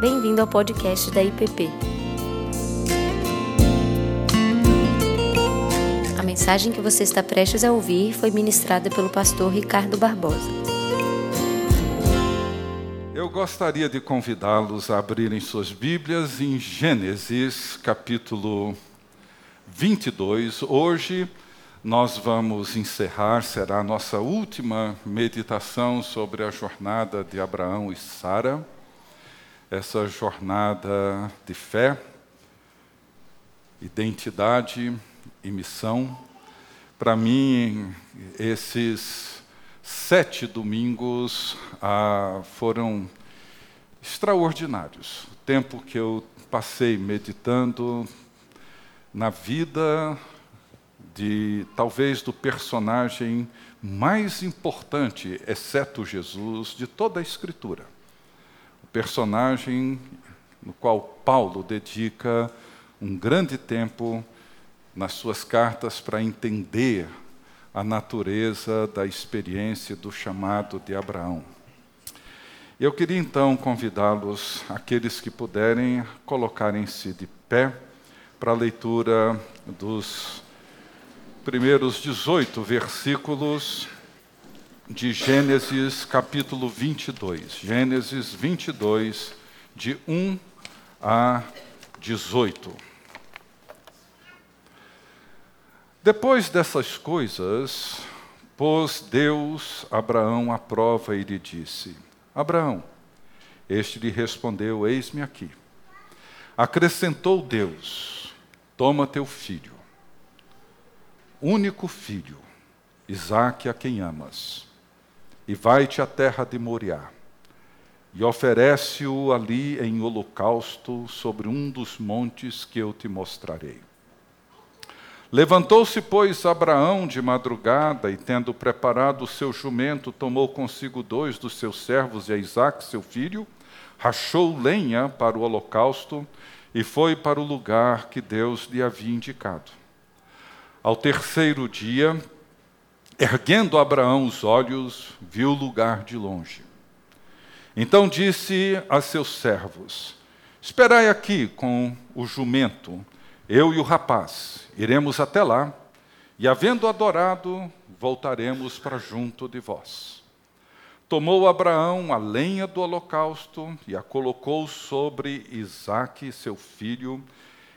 Bem-vindo ao podcast da IPP. A mensagem que você está prestes a ouvir foi ministrada pelo pastor Ricardo Barbosa. Eu gostaria de convidá-los a abrirem suas Bíblias em Gênesis, capítulo 22. Hoje nós vamos encerrar, será a nossa última meditação sobre a jornada de Abraão e Sara essa jornada de fé, identidade e missão. Para mim, esses sete domingos ah, foram extraordinários. O tempo que eu passei meditando na vida de talvez do personagem mais importante, exceto Jesus, de toda a Escritura personagem no qual Paulo dedica um grande tempo nas suas cartas para entender a natureza da experiência do chamado de Abraão. Eu queria então convidá-los, aqueles que puderem, colocarem-se de pé para a leitura dos primeiros 18 versículos de Gênesis capítulo 22. Gênesis 22, de 1 a 18. Depois dessas coisas, pôs Deus Abraão à prova e lhe disse: Abraão, este lhe respondeu: Eis-me aqui. Acrescentou Deus: Toma teu filho, único filho, Isaque, a quem amas e vai-te à terra de Moriá, e oferece-o ali em holocausto sobre um dos montes que eu te mostrarei. Levantou-se, pois, Abraão de madrugada, e tendo preparado o seu jumento, tomou consigo dois dos seus servos e a Isaque, seu filho, rachou lenha para o holocausto e foi para o lugar que Deus lhe havia indicado. Ao terceiro dia, Erguendo Abraão os olhos, viu o lugar de longe. Então disse a seus servos: Esperai aqui com o jumento, eu e o rapaz. Iremos até lá, e havendo adorado, voltaremos para junto de vós. Tomou Abraão a lenha do holocausto e a colocou sobre Isaque, seu filho.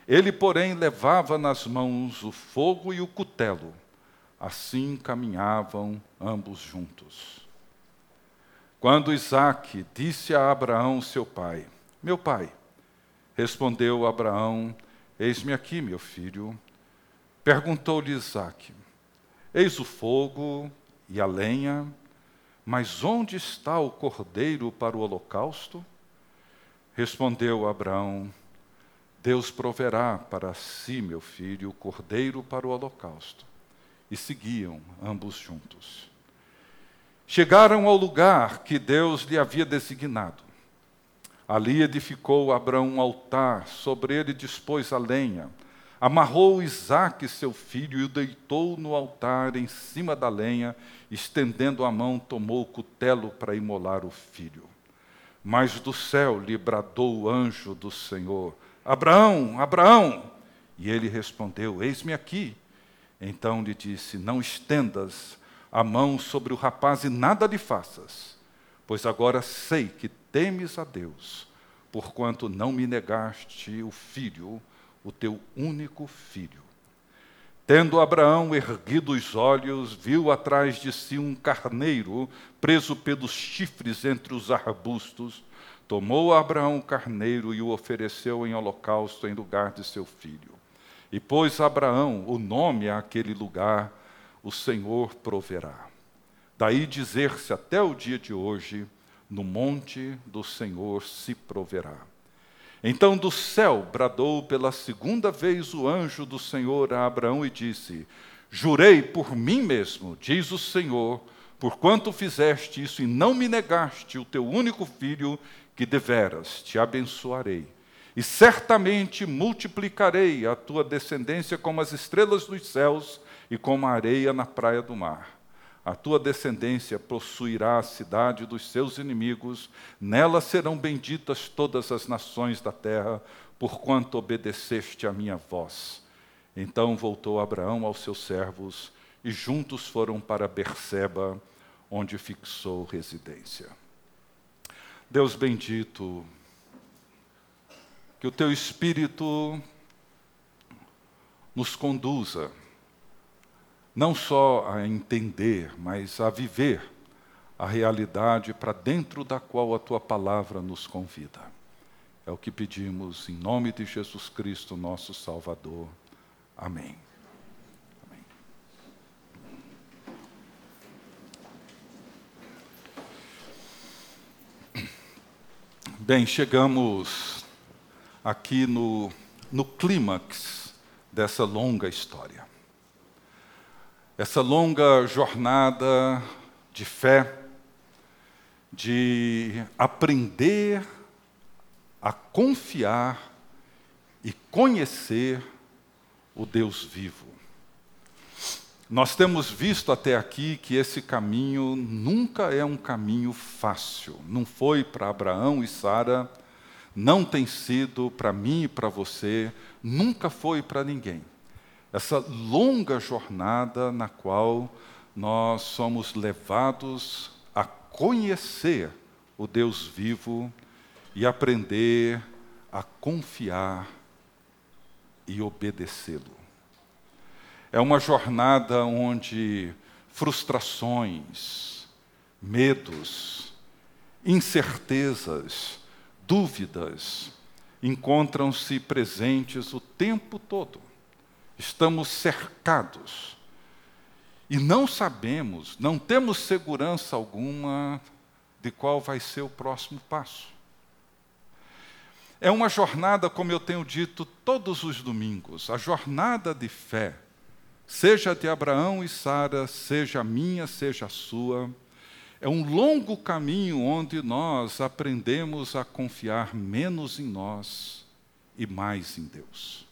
Ele, porém, levava nas mãos o fogo e o cutelo. Assim caminhavam ambos juntos. Quando Isaac disse a Abraão, seu pai: Meu pai, respondeu Abraão: Eis-me aqui, meu filho. Perguntou-lhe Isaac: Eis o fogo e a lenha, mas onde está o cordeiro para o holocausto? Respondeu Abraão: Deus proverá para si, meu filho, o cordeiro para o holocausto e seguiam ambos juntos. Chegaram ao lugar que Deus lhe havia designado. Ali edificou Abraão um altar, sobre ele dispôs a lenha, amarrou Isaque, seu filho, e o deitou no altar em cima da lenha, estendendo a mão, tomou o cutelo para imolar o filho. Mas do céu lhe bradou o anjo do Senhor: Abraão, Abraão! E ele respondeu: Eis-me aqui. Então lhe disse: Não estendas a mão sobre o rapaz e nada lhe faças, pois agora sei que temes a Deus, porquanto não me negaste o filho, o teu único filho. Tendo Abraão erguido os olhos, viu atrás de si um carneiro preso pelos chifres entre os arbustos. Tomou Abraão o carneiro e o ofereceu em holocausto em lugar de seu filho. E pôs Abraão o nome àquele lugar, o Senhor proverá. Daí dizer-se até o dia de hoje, no monte do Senhor se proverá. Então do céu bradou pela segunda vez o anjo do Senhor a Abraão e disse: Jurei por mim mesmo, diz o Senhor, porquanto fizeste isso e não me negaste o teu único filho, que deveras te abençoarei e certamente multiplicarei a tua descendência como as estrelas dos céus e como a areia na praia do mar. A tua descendência possuirá a cidade dos seus inimigos, nela serão benditas todas as nações da terra, porquanto obedeceste à minha voz. Então voltou Abraão aos seus servos e juntos foram para Berseba, onde fixou residência. Deus bendito, que o teu espírito nos conduza não só a entender, mas a viver a realidade para dentro da qual a tua palavra nos convida. É o que pedimos em nome de Jesus Cristo, nosso Salvador. Amém. Amém. Bem, chegamos aqui no, no clímax dessa longa história essa longa jornada de fé, de aprender a confiar e conhecer o Deus vivo. Nós temos visto até aqui que esse caminho nunca é um caminho fácil. Não foi para Abraão e Sara, não tem sido para mim e para você, nunca foi para ninguém essa longa jornada na qual nós somos levados a conhecer o Deus vivo e aprender a confiar e obedecê-lo. É uma jornada onde frustrações, medos, incertezas, dúvidas encontram-se presentes o tempo todo estamos cercados e não sabemos, não temos segurança alguma de qual vai ser o próximo passo. É uma jornada, como eu tenho dito todos os domingos, a jornada de fé, seja de Abraão e Sara, seja minha, seja sua, é um longo caminho onde nós aprendemos a confiar menos em nós e mais em Deus.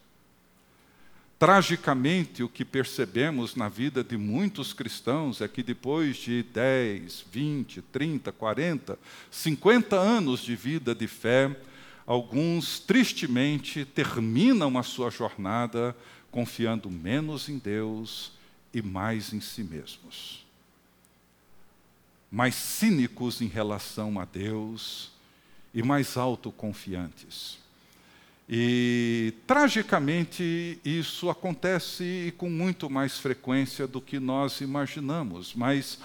Tragicamente, o que percebemos na vida de muitos cristãos é que depois de 10, 20, 30, 40, 50 anos de vida de fé, alguns tristemente terminam a sua jornada confiando menos em Deus e mais em si mesmos. Mais cínicos em relação a Deus e mais autoconfiantes. E, tragicamente, isso acontece com muito mais frequência do que nós imaginamos, mas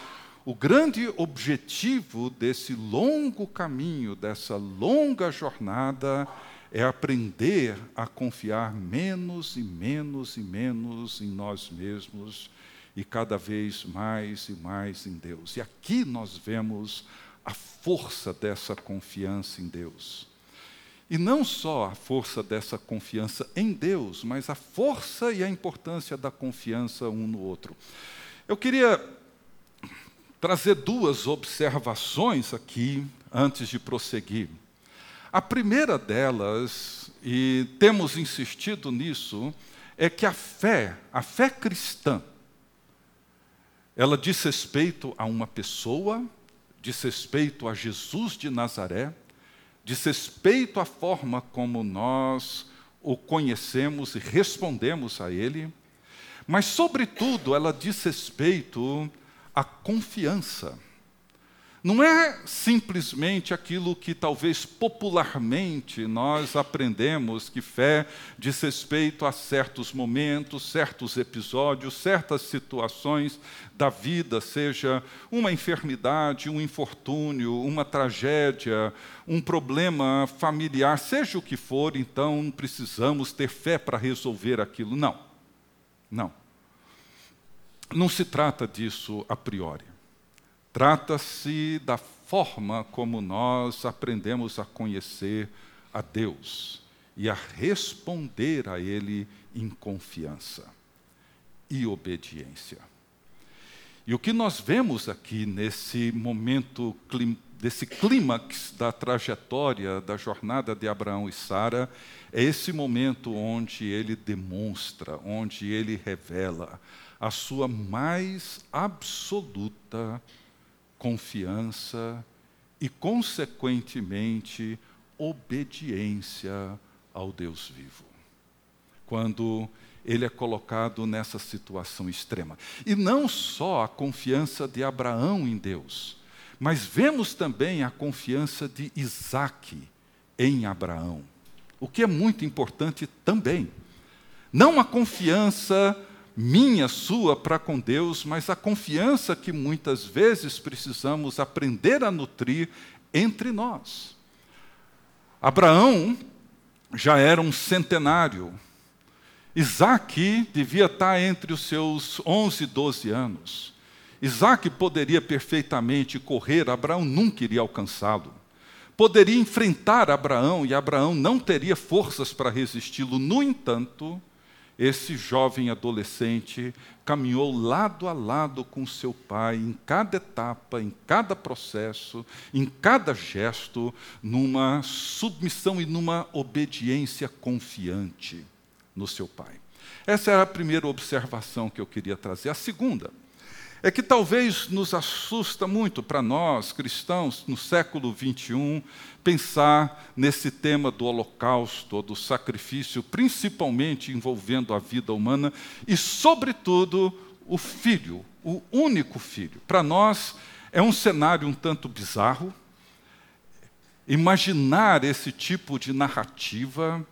o grande objetivo desse longo caminho, dessa longa jornada, é aprender a confiar menos e menos e menos em nós mesmos e cada vez mais e mais em Deus. E aqui nós vemos a força dessa confiança em Deus. E não só a força dessa confiança em Deus, mas a força e a importância da confiança um no outro. Eu queria trazer duas observações aqui antes de prosseguir. A primeira delas, e temos insistido nisso, é que a fé, a fé cristã, ela diz respeito a uma pessoa, diz respeito a Jesus de Nazaré, diz respeito à forma como nós o conhecemos e respondemos a Ele, mas, sobretudo, ela diz respeito à confiança. Não é simplesmente aquilo que talvez popularmente nós aprendemos que fé diz respeito a certos momentos, certos episódios, certas situações da vida, seja uma enfermidade, um infortúnio, uma tragédia, um problema familiar, seja o que for, então precisamos ter fé para resolver aquilo. Não. Não. Não se trata disso a priori. Trata-se da forma como nós aprendemos a conhecer a Deus e a responder a Ele em confiança e obediência. E o que nós vemos aqui nesse momento, desse clímax da trajetória da jornada de Abraão e Sara, é esse momento onde ele demonstra, onde ele revela a sua mais absoluta confiança e, consequentemente, obediência ao Deus vivo. Quando ele é colocado nessa situação extrema. E não só a confiança de Abraão em Deus, mas vemos também a confiança de Isaac em Abraão, o que é muito importante também. Não a confiança minha, sua para com Deus, mas a confiança que muitas vezes precisamos aprender a nutrir entre nós. Abraão já era um centenário. Isaac devia estar entre os seus 11, 12 anos. Isaac poderia perfeitamente correr, Abraão nunca iria alcançá-lo. Poderia enfrentar Abraão e Abraão não teria forças para resisti-lo. No entanto, esse jovem adolescente caminhou lado a lado com seu pai em cada etapa, em cada processo, em cada gesto, numa submissão e numa obediência confiante no seu pai. Essa era a primeira observação que eu queria trazer. A segunda, é que talvez nos assusta muito para nós, cristãos, no século 21, pensar nesse tema do holocausto, do sacrifício, principalmente envolvendo a vida humana e, sobretudo, o filho, o único filho. Para nós é um cenário um tanto bizarro. Imaginar esse tipo de narrativa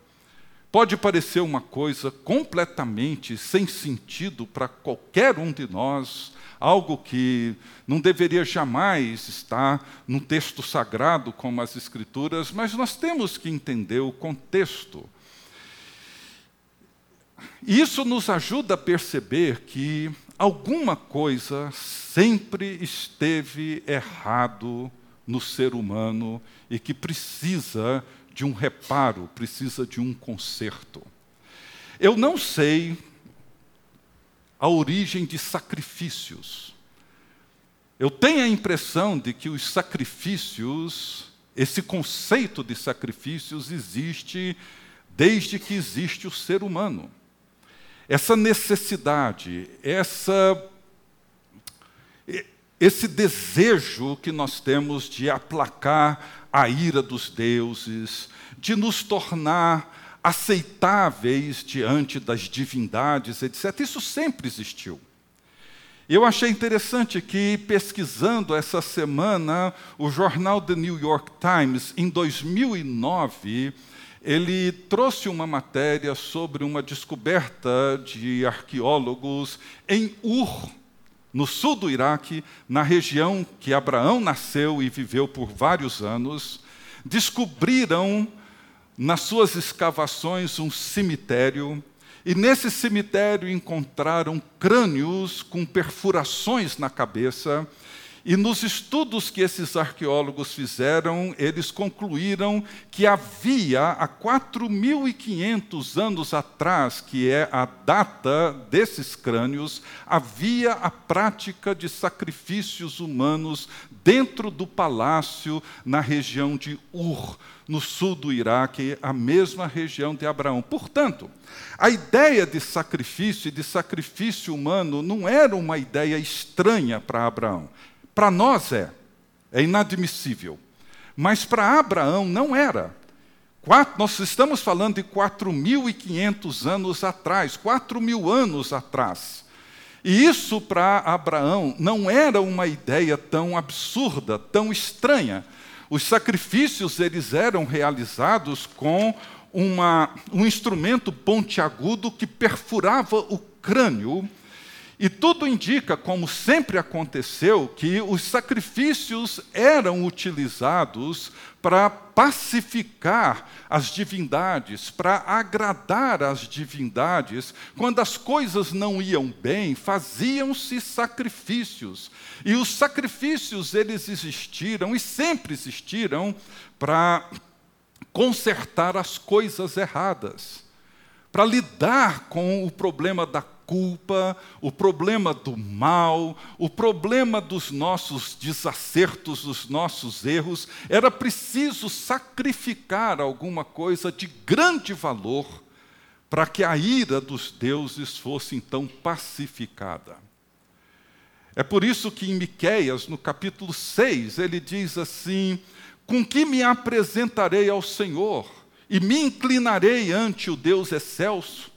pode parecer uma coisa completamente sem sentido para qualquer um de nós algo que não deveria jamais estar num texto sagrado como as Escrituras, mas nós temos que entender o contexto. E isso nos ajuda a perceber que alguma coisa sempre esteve errado no ser humano e que precisa de um reparo, precisa de um conserto. Eu não sei a origem de sacrifícios. Eu tenho a impressão de que os sacrifícios, esse conceito de sacrifícios existe desde que existe o ser humano. Essa necessidade, essa esse desejo que nós temos de aplacar a ira dos deuses, de nos tornar aceitáveis diante das divindades, etc. Isso sempre existiu. Eu achei interessante que, pesquisando essa semana, o jornal The New York Times, em 2009, ele trouxe uma matéria sobre uma descoberta de arqueólogos em Ur, no sul do Iraque, na região que Abraão nasceu e viveu por vários anos. Descobriram nas suas escavações um cemitério, e nesse cemitério encontraram crânios com perfurações na cabeça e nos estudos que esses arqueólogos fizeram, eles concluíram que havia, há 4.500 anos atrás, que é a data desses crânios, havia a prática de sacrifícios humanos dentro do palácio na região de Ur, no sul do Iraque, a mesma região de Abraão. Portanto, a ideia de sacrifício e de sacrifício humano não era uma ideia estranha para Abraão. Para nós é, é inadmissível. Mas para Abraão não era. Quatro, nós estamos falando de 4.500 anos atrás, 4 mil anos atrás. E isso para Abraão não era uma ideia tão absurda, tão estranha. Os sacrifícios eles eram realizados com uma, um instrumento pontiagudo que perfurava o crânio e tudo indica, como sempre aconteceu, que os sacrifícios eram utilizados para pacificar as divindades, para agradar as divindades. Quando as coisas não iam bem, faziam-se sacrifícios. E os sacrifícios eles existiram e sempre existiram para consertar as coisas erradas, para lidar com o problema da culpa, o problema do mal, o problema dos nossos desacertos, dos nossos erros, era preciso sacrificar alguma coisa de grande valor para que a ira dos deuses fosse então pacificada. É por isso que em Miqueias, no capítulo 6, ele diz assim: Com que me apresentarei ao Senhor e me inclinarei ante o Deus excelso?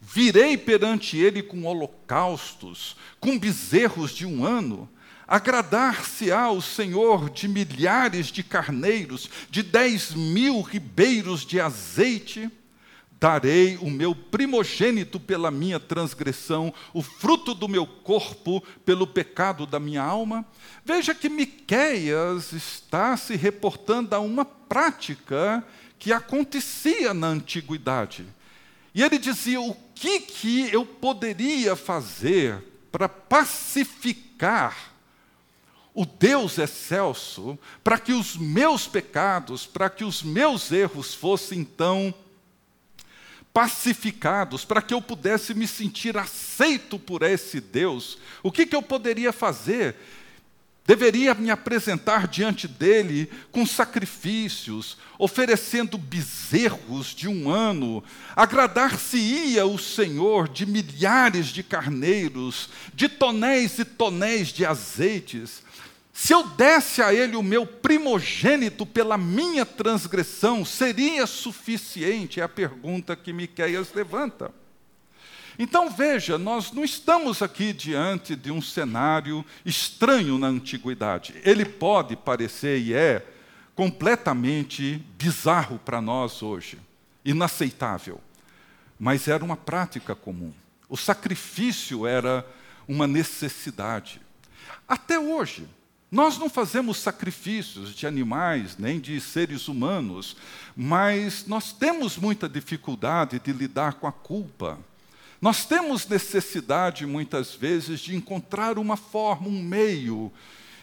Virei perante ele com holocaustos, com bezerros de um ano. Agradar-se-á o Senhor de milhares de carneiros, de dez mil ribeiros de azeite? darei o meu primogênito pela minha transgressão, o fruto do meu corpo pelo pecado da minha alma. Veja que Miqueias está se reportando a uma prática que acontecia na antiguidade. E ele dizia: o que, que eu poderia fazer para pacificar o Deus excelso, para que os meus pecados, para que os meus erros fossem então pacificados, para que eu pudesse me sentir aceito por esse Deus, o que, que eu poderia fazer? Deveria me apresentar diante dele com sacrifícios, oferecendo bezerros de um ano, agradar-se-ia o Senhor de milhares de carneiros, de tonéis e tonéis de azeites. Se eu desse a ele o meu primogênito pela minha transgressão, seria suficiente? É a pergunta que Miqueias levanta. Então veja, nós não estamos aqui diante de um cenário estranho na antiguidade. Ele pode parecer e é completamente bizarro para nós hoje, inaceitável. Mas era uma prática comum. O sacrifício era uma necessidade. Até hoje, nós não fazemos sacrifícios de animais, nem de seres humanos, mas nós temos muita dificuldade de lidar com a culpa. Nós temos necessidade, muitas vezes, de encontrar uma forma, um meio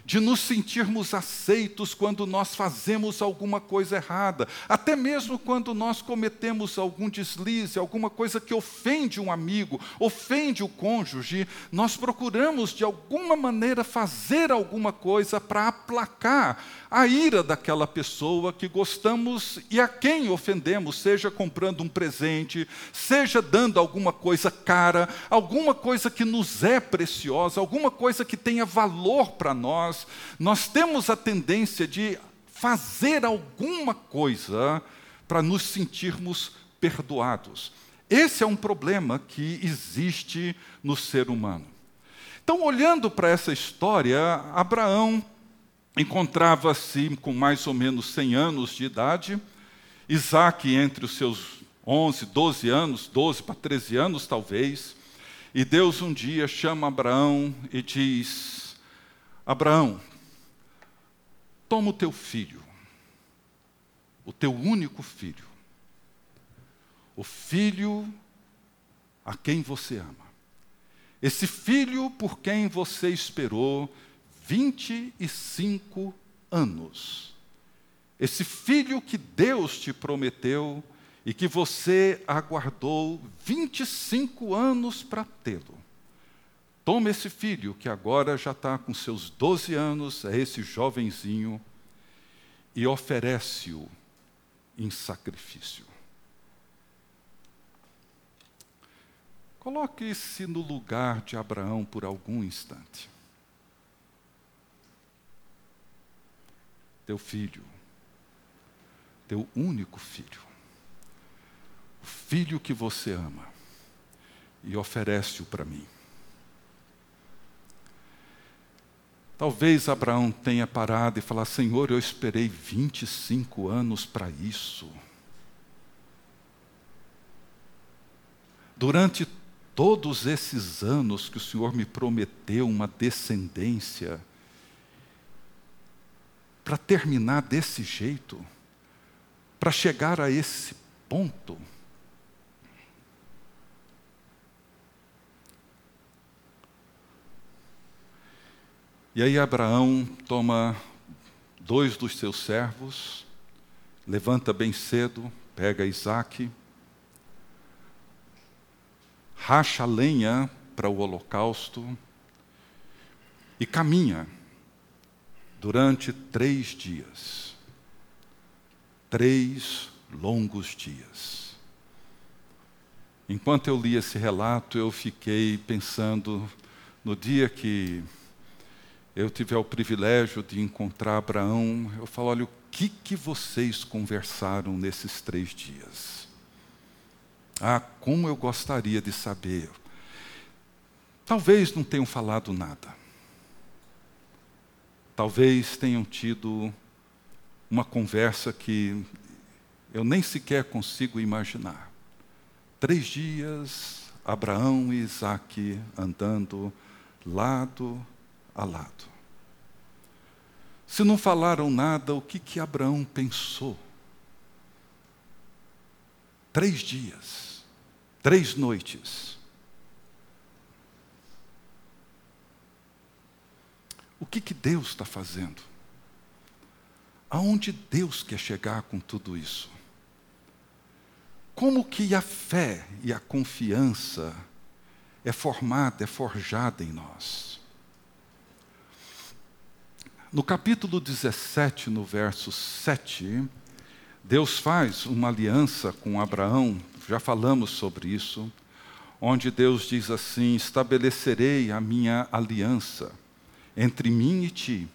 de nos sentirmos aceitos quando nós fazemos alguma coisa errada, até mesmo quando nós cometemos algum deslize, alguma coisa que ofende um amigo, ofende o cônjuge, nós procuramos de alguma maneira fazer alguma coisa para aplacar a ira daquela pessoa que gostamos e a quem ofendemos, seja comprando um presente, seja dando alguma coisa cara, alguma coisa que nos é preciosa, alguma coisa que tenha valor para nós nós, nós temos a tendência de fazer alguma coisa para nos sentirmos perdoados. Esse é um problema que existe no ser humano. Então, olhando para essa história, Abraão encontrava-se com mais ou menos 100 anos de idade, Isaac entre os seus 11, 12 anos, 12 para 13 anos talvez, e Deus um dia chama Abraão e diz: Abraão, toma o teu filho, o teu único filho, o filho a quem você ama. Esse filho por quem você esperou 25 anos. Esse filho que Deus te prometeu e que você aguardou 25 anos para tê-lo. Toma esse filho, que agora já está com seus 12 anos, é esse jovenzinho, e oferece-o em sacrifício. Coloque-se no lugar de Abraão por algum instante. Teu filho, teu único filho, o filho que você ama, e oferece-o para mim. Talvez Abraão tenha parado e falado: Senhor, eu esperei 25 anos para isso. Durante todos esses anos que o Senhor me prometeu uma descendência, para terminar desse jeito, para chegar a esse ponto, E aí Abraão toma dois dos seus servos, levanta bem cedo, pega Isaac, racha a lenha para o holocausto e caminha durante três dias. Três longos dias. Enquanto eu li esse relato, eu fiquei pensando no dia que eu tiver o privilégio de encontrar Abraão, eu falo, olha, o que, que vocês conversaram nesses três dias? Ah, como eu gostaria de saber. Talvez não tenham falado nada. Talvez tenham tido uma conversa que eu nem sequer consigo imaginar. Três dias, Abraão e Isaac andando lado a lado. Se não falaram nada, o que, que Abraão pensou? Três dias, três noites. O que, que Deus está fazendo? Aonde Deus quer chegar com tudo isso? Como que a fé e a confiança é formada, é forjada em nós? No capítulo 17, no verso 7, Deus faz uma aliança com Abraão, já falamos sobre isso, onde Deus diz assim: Estabelecerei a minha aliança entre mim e ti,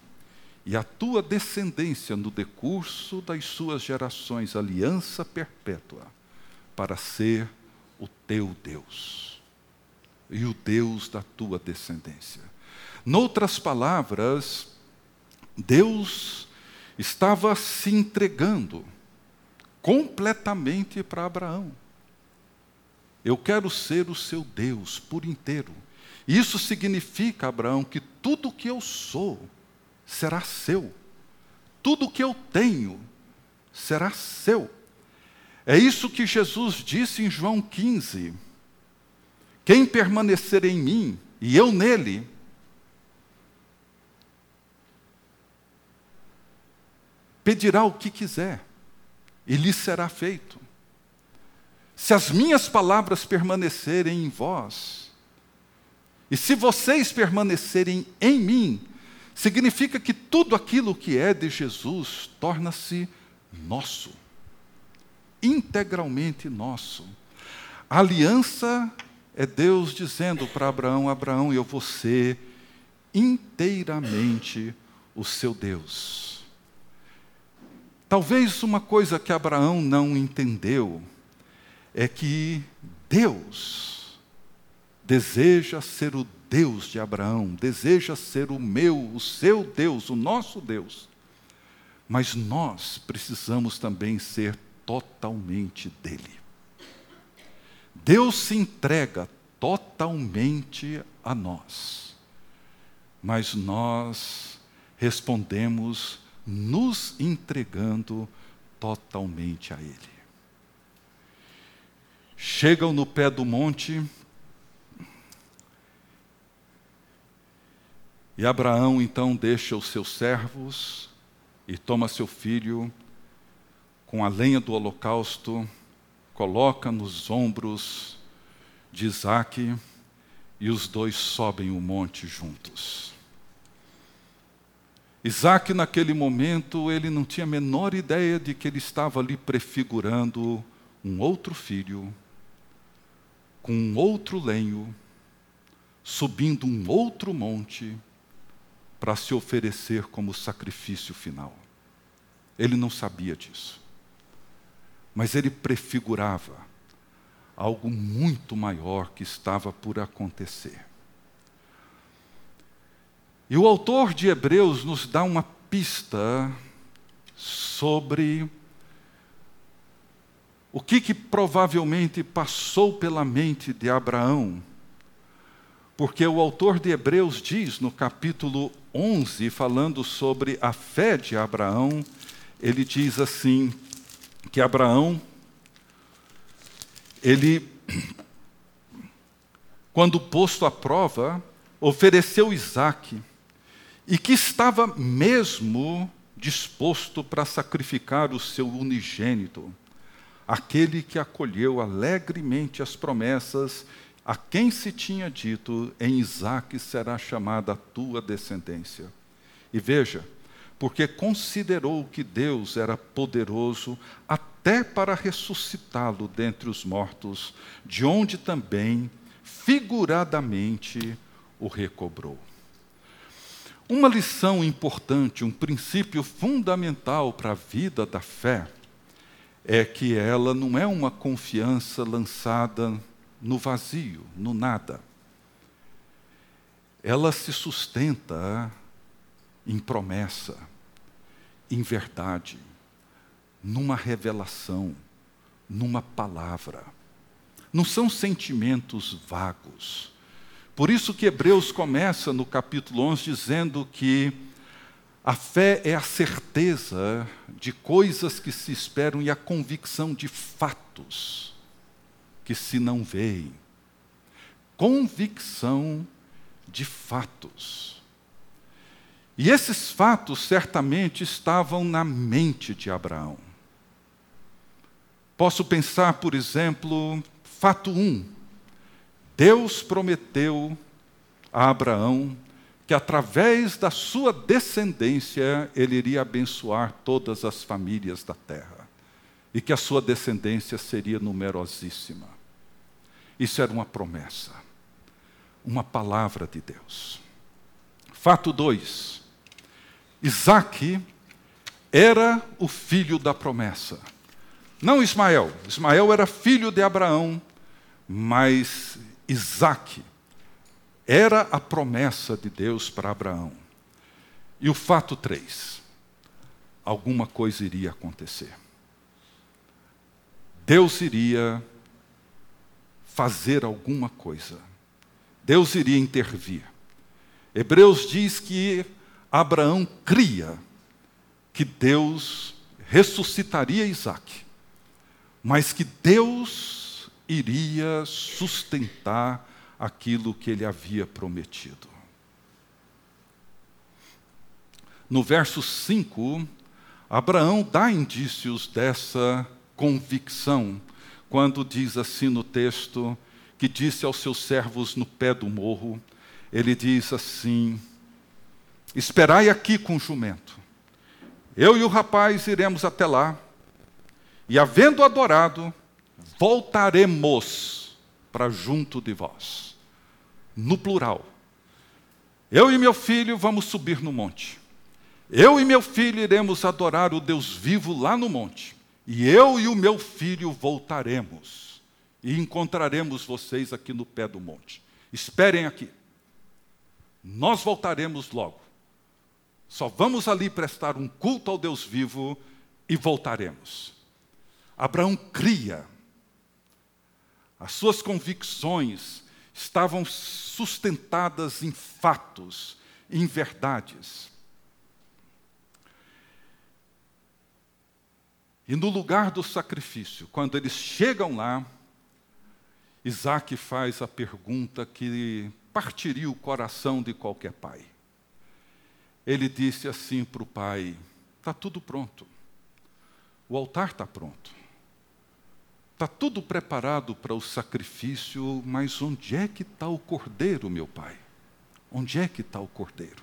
e a tua descendência no decurso das suas gerações, aliança perpétua, para ser o teu Deus e o Deus da tua descendência. Noutras palavras, Deus estava se entregando completamente para Abraão. Eu quero ser o seu Deus por inteiro. Isso significa, Abraão, que tudo que eu sou será seu. Tudo que eu tenho será seu. É isso que Jesus disse em João 15. Quem permanecer em mim e eu nele, pedirá o que quiser, e lhe será feito. Se as minhas palavras permanecerem em vós, e se vocês permanecerem em mim, significa que tudo aquilo que é de Jesus torna-se nosso, integralmente nosso. A aliança é Deus dizendo para Abraão: Abraão, eu vou ser inteiramente o seu Deus. Talvez uma coisa que Abraão não entendeu é que Deus deseja ser o Deus de Abraão, deseja ser o meu, o seu Deus, o nosso Deus. Mas nós precisamos também ser totalmente dele. Deus se entrega totalmente a nós, mas nós respondemos nos entregando totalmente a Ele. Chegam no pé do monte e Abraão então deixa os seus servos e toma seu filho com a lenha do holocausto, coloca nos ombros de Isaque e os dois sobem o monte juntos. Isaac, naquele momento, ele não tinha a menor ideia de que ele estava ali prefigurando um outro filho, com um outro lenho, subindo um outro monte, para se oferecer como sacrifício final. Ele não sabia disso. Mas ele prefigurava algo muito maior que estava por acontecer. E o autor de Hebreus nos dá uma pista sobre o que, que provavelmente passou pela mente de Abraão. Porque o autor de Hebreus diz no capítulo 11, falando sobre a fé de Abraão, ele diz assim: que Abraão, ele, quando posto à prova, ofereceu Isaque e que estava mesmo disposto para sacrificar o seu unigênito, aquele que acolheu alegremente as promessas a quem se tinha dito: em Isaque será chamada a tua descendência. E veja, porque considerou que Deus era poderoso até para ressuscitá-lo dentre os mortos, de onde também, figuradamente, o recobrou. Uma lição importante, um princípio fundamental para a vida da fé, é que ela não é uma confiança lançada no vazio, no nada. Ela se sustenta em promessa, em verdade, numa revelação, numa palavra. Não são sentimentos vagos. Por isso que Hebreus começa no capítulo 11 dizendo que a fé é a certeza de coisas que se esperam e a convicção de fatos que se não veem. Convicção de fatos. E esses fatos certamente estavam na mente de Abraão. Posso pensar, por exemplo, fato 1. Deus prometeu a Abraão que através da sua descendência ele iria abençoar todas as famílias da terra e que a sua descendência seria numerosíssima. Isso era uma promessa, uma palavra de Deus. Fato 2. Isaac era o filho da promessa. Não Ismael. Ismael era filho de Abraão, mas Isaac era a promessa de Deus para Abraão. E o fato 3: alguma coisa iria acontecer. Deus iria fazer alguma coisa. Deus iria intervir. Hebreus diz que Abraão cria que Deus ressuscitaria Isaac, mas que Deus iria sustentar aquilo que ele havia prometido. No verso 5, Abraão dá indícios dessa convicção, quando diz assim no texto, que disse aos seus servos no pé do morro, ele diz assim: Esperai aqui com o jumento. Eu e o rapaz iremos até lá, e havendo adorado, voltaremos para junto de vós. No plural. Eu e meu filho vamos subir no monte. Eu e meu filho iremos adorar o Deus vivo lá no monte. E eu e o meu filho voltaremos. E encontraremos vocês aqui no pé do monte. Esperem aqui. Nós voltaremos logo. Só vamos ali prestar um culto ao Deus vivo e voltaremos. Abraão cria. As suas convicções estavam sustentadas em fatos, em verdades. E no lugar do sacrifício, quando eles chegam lá, Isaac faz a pergunta que partiria o coração de qualquer pai ele disse assim para o pai: Está tudo pronto. O altar está pronto. Está tudo preparado para o sacrifício, mas onde é que está o cordeiro, meu pai? Onde é que está o cordeiro?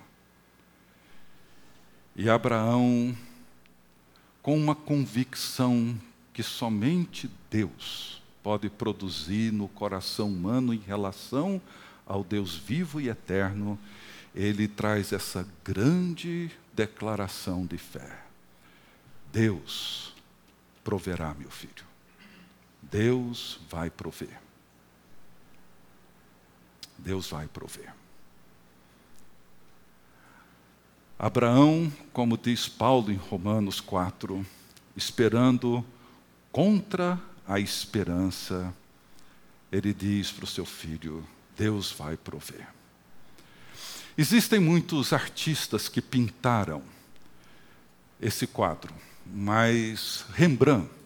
E Abraão, com uma convicção que somente Deus pode produzir no coração humano em relação ao Deus vivo e eterno, ele traz essa grande declaração de fé. Deus proverá, meu filho. Deus vai prover. Deus vai prover. Abraão, como diz Paulo em Romanos 4, esperando contra a esperança, ele diz para o seu filho: Deus vai prover. Existem muitos artistas que pintaram esse quadro, mas Rembrandt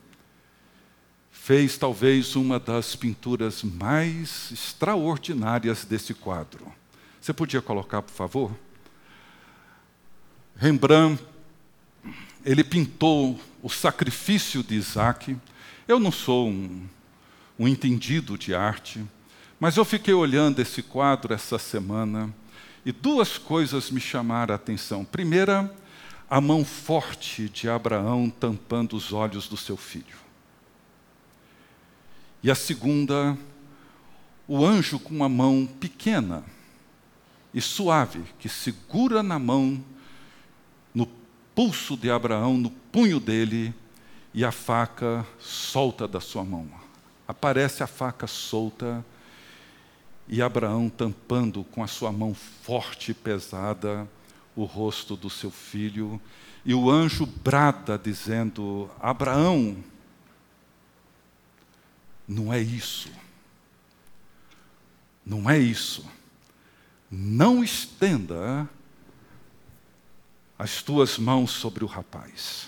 fez talvez uma das pinturas mais extraordinárias desse quadro. Você podia colocar, por favor? Rembrandt, ele pintou o sacrifício de Isaac. Eu não sou um, um entendido de arte, mas eu fiquei olhando esse quadro essa semana e duas coisas me chamaram a atenção. Primeira, a mão forte de Abraão tampando os olhos do seu filho. E a segunda, o anjo com uma mão pequena e suave, que segura na mão, no pulso de Abraão, no punho dele, e a faca solta da sua mão. Aparece a faca solta e Abraão tampando com a sua mão forte e pesada o rosto do seu filho, e o anjo brada dizendo: Abraão, não é isso. Não é isso. Não estenda as tuas mãos sobre o rapaz.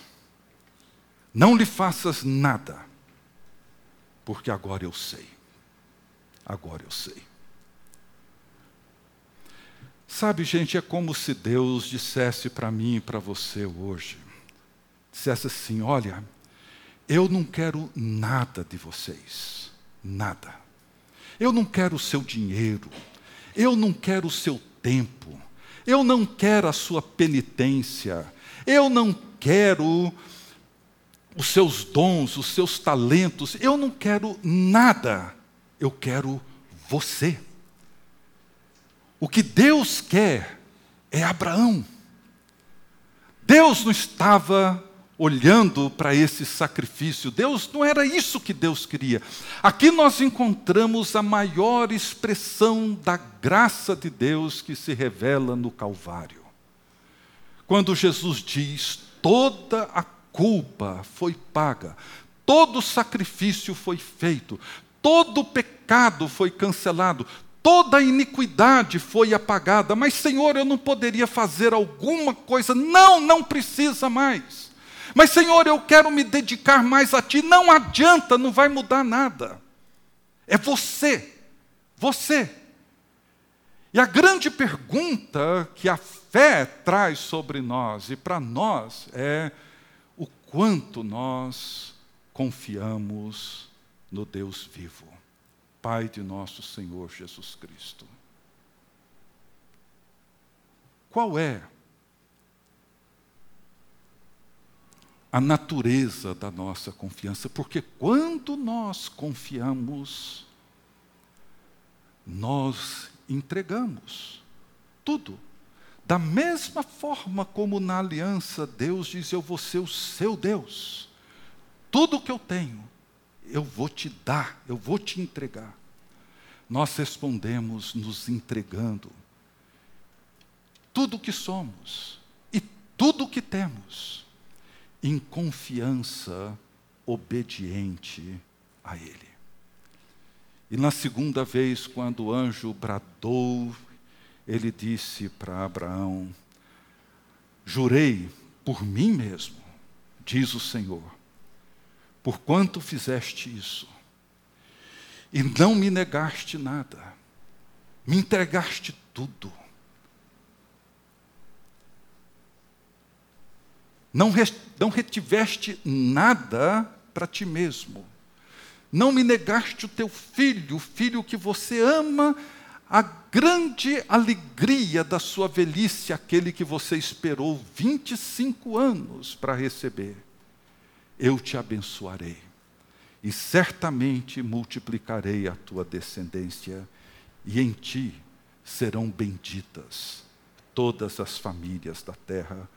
Não lhe faças nada, porque agora eu sei. Agora eu sei. Sabe, gente, é como se Deus dissesse para mim e para você hoje: dissesse assim, olha, eu não quero nada de vocês, nada. Eu não quero o seu dinheiro, eu não quero o seu tempo, eu não quero a sua penitência, eu não quero os seus dons, os seus talentos, eu não quero nada, eu quero você. O que Deus quer é Abraão. Deus não estava olhando para esse sacrifício. Deus não era isso que Deus queria. Aqui nós encontramos a maior expressão da graça de Deus que se revela no Calvário. Quando Jesus diz: toda a culpa foi paga, todo o sacrifício foi feito, todo o pecado foi cancelado, toda a iniquidade foi apagada. Mas, Senhor, eu não poderia fazer alguma coisa. Não, não precisa mais. Mas, Senhor, eu quero me dedicar mais a Ti. Não adianta, não vai mudar nada. É você. Você. E a grande pergunta que a fé traz sobre nós e para nós é o quanto nós confiamos no Deus vivo, Pai de nosso Senhor Jesus Cristo. Qual é a natureza da nossa confiança, porque quando nós confiamos, nós entregamos tudo. Da mesma forma como na aliança Deus diz: Eu vou ser o seu Deus. Tudo que eu tenho, eu vou te dar, eu vou te entregar. Nós respondemos nos entregando tudo que somos e tudo que temos em confiança obediente a Ele. E na segunda vez, quando o anjo bradou, ele disse para Abraão: Jurei por mim mesmo, diz o Senhor, por quanto fizeste isso, e não me negaste nada, me entregaste tudo não, não retiveste nada para ti mesmo. Não me negaste o teu filho, o filho que você ama, a grande alegria da sua velhice, aquele que você esperou 25 anos para receber. Eu te abençoarei e certamente multiplicarei a tua descendência, e em ti serão benditas todas as famílias da terra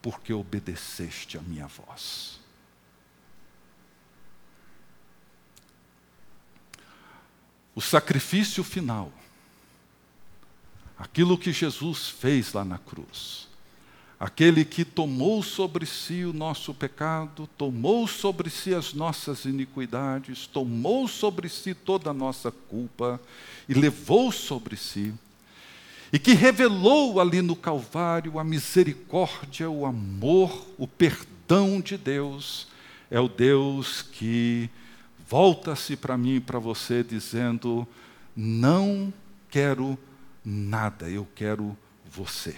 porque obedeceste a minha voz. O sacrifício final, aquilo que Jesus fez lá na cruz, aquele que tomou sobre si o nosso pecado, tomou sobre si as nossas iniquidades, tomou sobre si toda a nossa culpa e levou sobre si e que revelou ali no Calvário a misericórdia, o amor, o perdão de Deus, é o Deus que volta-se para mim e para você dizendo: não quero nada, eu quero você.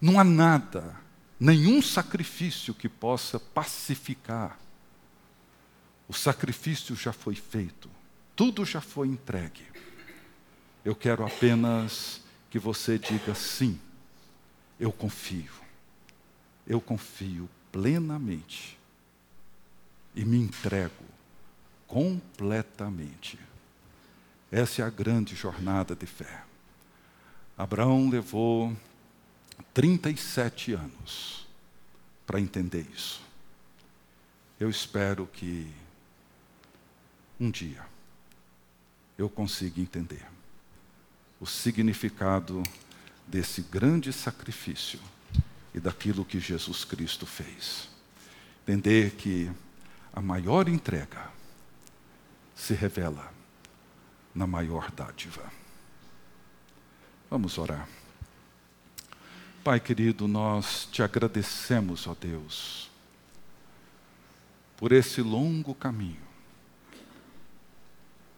Não há nada, nenhum sacrifício que possa pacificar. O sacrifício já foi feito, tudo já foi entregue. Eu quero apenas que você diga sim, eu confio. Eu confio plenamente e me entrego completamente. Essa é a grande jornada de fé. Abraão levou 37 anos para entender isso. Eu espero que um dia eu consiga entender o significado desse grande sacrifício e daquilo que Jesus Cristo fez. Entender que a maior entrega se revela na maior dádiva. Vamos orar. Pai querido, nós te agradecemos, ó Deus, por esse longo caminho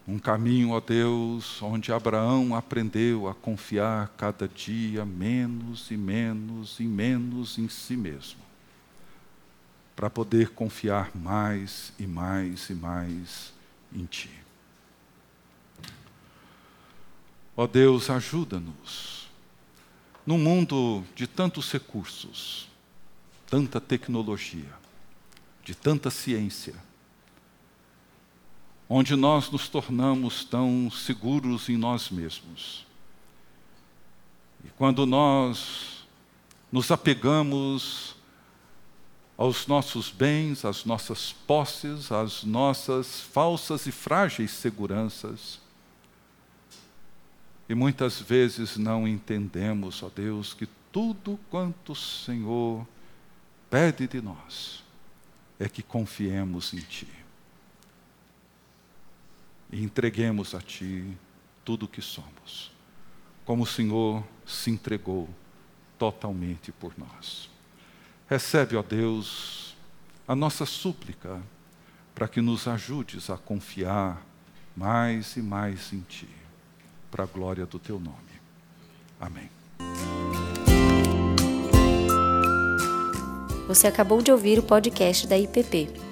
um caminho, ó Deus, onde Abraão aprendeu a confiar cada dia menos e menos e menos em si mesmo, para poder confiar mais e mais e mais em Ti. Ó Deus, ajuda-nos. Num mundo de tantos recursos, tanta tecnologia, de tanta ciência, onde nós nos tornamos tão seguros em nós mesmos. E quando nós nos apegamos aos nossos bens, às nossas posses, às nossas falsas e frágeis seguranças, e muitas vezes não entendemos, ó Deus, que tudo quanto o Senhor pede de nós é que confiemos em Ti e entreguemos a Ti tudo o que somos, como o Senhor se entregou totalmente por nós. Recebe, ó Deus, a nossa súplica para que nos ajudes a confiar mais e mais em Ti, para a glória do Teu nome. Amém. Você acabou de ouvir o podcast da IPP.